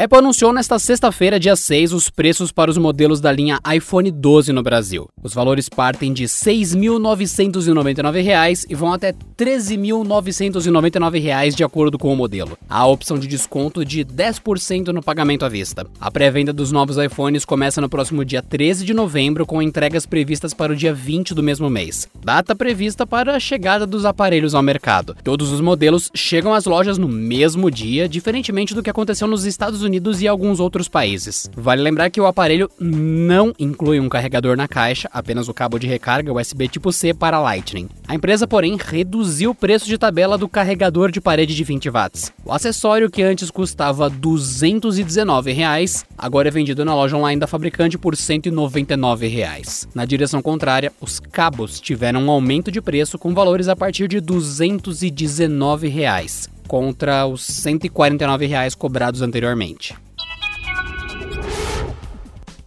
A Apple anunciou nesta sexta-feira, dia 6, os preços para os modelos da linha iPhone 12 no Brasil. Os valores partem de R$ 6.999 e vão até R$ 13.999 de acordo com o modelo. Há a opção de desconto de 10% no pagamento à vista. A pré-venda dos novos iPhones começa no próximo dia 13 de novembro, com entregas previstas para o dia 20 do mesmo mês. Data prevista para a chegada dos aparelhos ao mercado. Todos os modelos chegam às lojas no mesmo dia, diferentemente do que aconteceu nos Estados Estados Unidos e alguns outros países. Vale lembrar que o aparelho não inclui um carregador na caixa, apenas o cabo de recarga USB tipo C para Lightning. A empresa, porém, reduziu o preço de tabela do carregador de parede de 20 watts. O acessório que antes custava 219 reais, agora é vendido na loja online da fabricante por 199 reais. Na direção contrária, os cabos tiveram um aumento de preço com valores a partir de 219 reais contra os 149 reais cobrados anteriormente.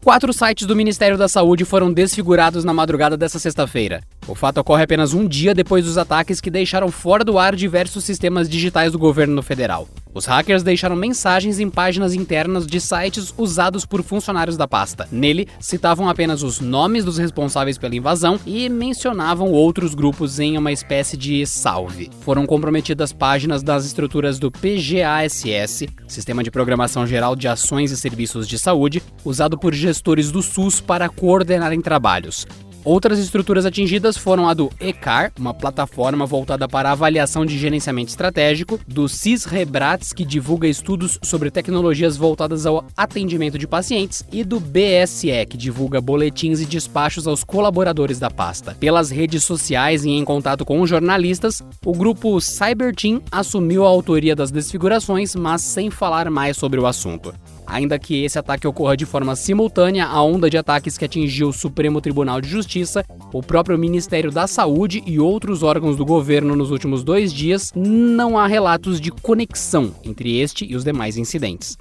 Quatro sites do Ministério da Saúde foram desfigurados na madrugada dessa sexta-feira. O fato ocorre apenas um dia depois dos ataques que deixaram fora do ar diversos sistemas digitais do governo federal. Os hackers deixaram mensagens em páginas internas de sites usados por funcionários da pasta. Nele, citavam apenas os nomes dos responsáveis pela invasão e mencionavam outros grupos em uma espécie de salve. Foram comprometidas páginas das estruturas do PGASS, Sistema de Programação Geral de Ações e Serviços de Saúde, usado por gestores do SUS para coordenarem trabalhos. Outras estruturas atingidas foram a do ECAR, uma plataforma voltada para avaliação de gerenciamento estratégico, do CISREBRATS, que divulga estudos sobre tecnologias voltadas ao atendimento de pacientes, e do BSE, que divulga boletins e despachos aos colaboradores da pasta. Pelas redes sociais e em contato com jornalistas, o grupo Cyberteam assumiu a autoria das desfigurações, mas sem falar mais sobre o assunto. Ainda que esse ataque ocorra de forma simultânea à onda de ataques que atingiu o Supremo Tribunal de Justiça, o próprio Ministério da Saúde e outros órgãos do governo nos últimos dois dias, não há relatos de conexão entre este e os demais incidentes.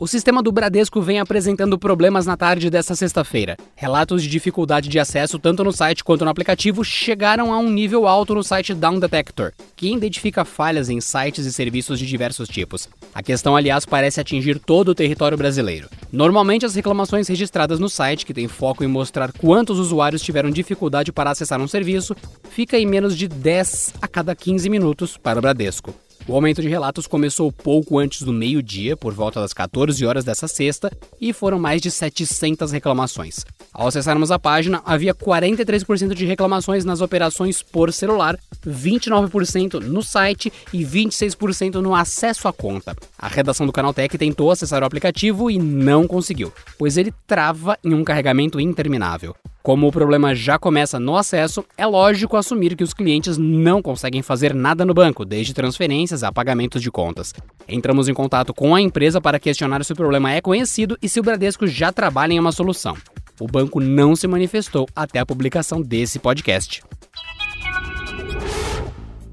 O sistema do Bradesco vem apresentando problemas na tarde desta sexta-feira. Relatos de dificuldade de acesso tanto no site quanto no aplicativo chegaram a um nível alto no site Down Detector, que identifica falhas em sites e serviços de diversos tipos. A questão, aliás, parece atingir todo o território brasileiro. Normalmente, as reclamações registradas no site, que tem foco em mostrar quantos usuários tiveram dificuldade para acessar um serviço, fica em menos de 10 a cada 15 minutos para o Bradesco. O aumento de relatos começou pouco antes do meio-dia, por volta das 14 horas dessa sexta, e foram mais de 700 reclamações. Ao acessarmos a página, havia 43% de reclamações nas operações por celular, 29% no site e 26% no acesso à conta. A redação do Canaltech tentou acessar o aplicativo e não conseguiu, pois ele trava em um carregamento interminável. Como o problema já começa no acesso, é lógico assumir que os clientes não conseguem fazer nada no banco, desde transferências a pagamentos de contas. Entramos em contato com a empresa para questionar se o problema é conhecido e se o Bradesco já trabalha em uma solução. O banco não se manifestou até a publicação desse podcast.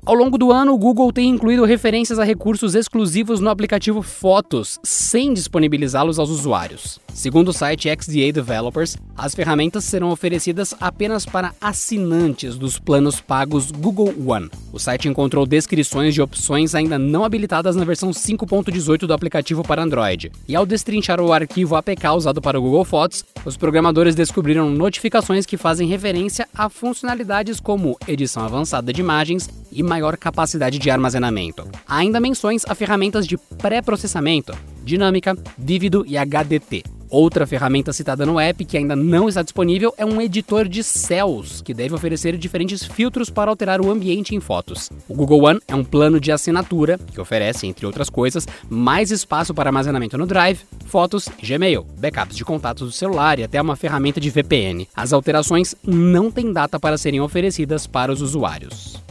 Ao longo do ano, o Google tem incluído referências a recursos exclusivos no aplicativo Fotos, sem disponibilizá-los aos usuários. Segundo o site XDA Developers, as ferramentas serão oferecidas apenas para assinantes dos planos pagos Google One. O site encontrou descrições de opções ainda não habilitadas na versão 5.18 do aplicativo para Android. E ao destrinchar o arquivo APK usado para o Google Fotos, os programadores descobriram notificações que fazem referência a funcionalidades como edição avançada de imagens e maior capacidade de armazenamento. Há ainda menções a ferramentas de pré-processamento, dinâmica, vívido e HDT. Outra ferramenta citada no app que ainda não está disponível é um editor de céus, que deve oferecer diferentes filtros para alterar o ambiente em fotos. O Google One é um plano de assinatura que oferece, entre outras coisas, mais espaço para armazenamento no Drive, fotos, Gmail, backups de contatos do celular e até uma ferramenta de VPN. As alterações não têm data para serem oferecidas para os usuários.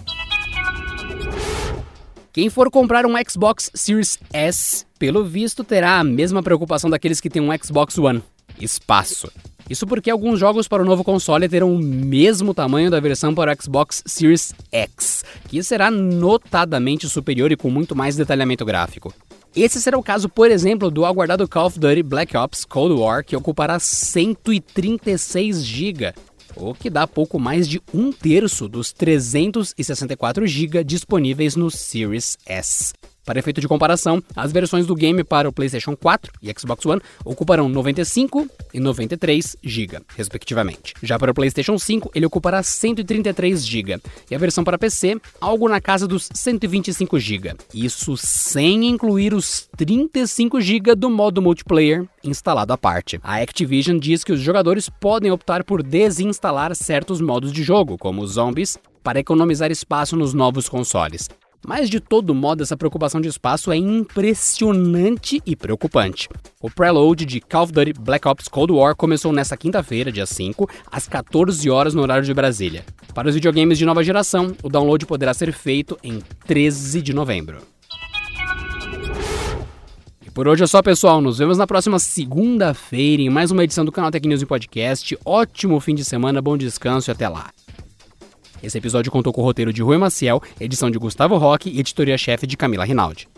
Quem for comprar um Xbox Series S, pelo visto terá a mesma preocupação daqueles que têm um Xbox One. espaço. Isso porque alguns jogos para o novo console terão o mesmo tamanho da versão para o Xbox Series X, que será notadamente superior e com muito mais detalhamento gráfico. Esse será o caso, por exemplo, do aguardado Call of Duty Black Ops Cold War, que ocupará 136 GB, o que dá pouco mais de um terço dos 364 GB disponíveis no Series S. Para efeito de comparação, as versões do game para o PlayStation 4 e Xbox One ocuparão 95 e 93 GB, respectivamente. Já para o PlayStation 5, ele ocupará 133 GB, e a versão para PC, algo na casa dos 125 GB. Isso sem incluir os 35 GB do modo multiplayer instalado à parte. A Activision diz que os jogadores podem optar por desinstalar certos modos de jogo, como zombies, para economizar espaço nos novos consoles. Mas de todo modo, essa preocupação de espaço é impressionante e preocupante. O preload de Call of Duty Black Ops Cold War começou nesta quinta-feira, dia 5, às 14 horas no horário de Brasília. Para os videogames de nova geração, o download poderá ser feito em 13 de novembro. E por hoje é só, pessoal. Nos vemos na próxima segunda-feira em mais uma edição do canal Tech News e Podcast. Ótimo fim de semana, bom descanso e até lá. Esse episódio contou com o roteiro de Rui Maciel, edição de Gustavo Roque e editoria-chefe de Camila Rinaldi.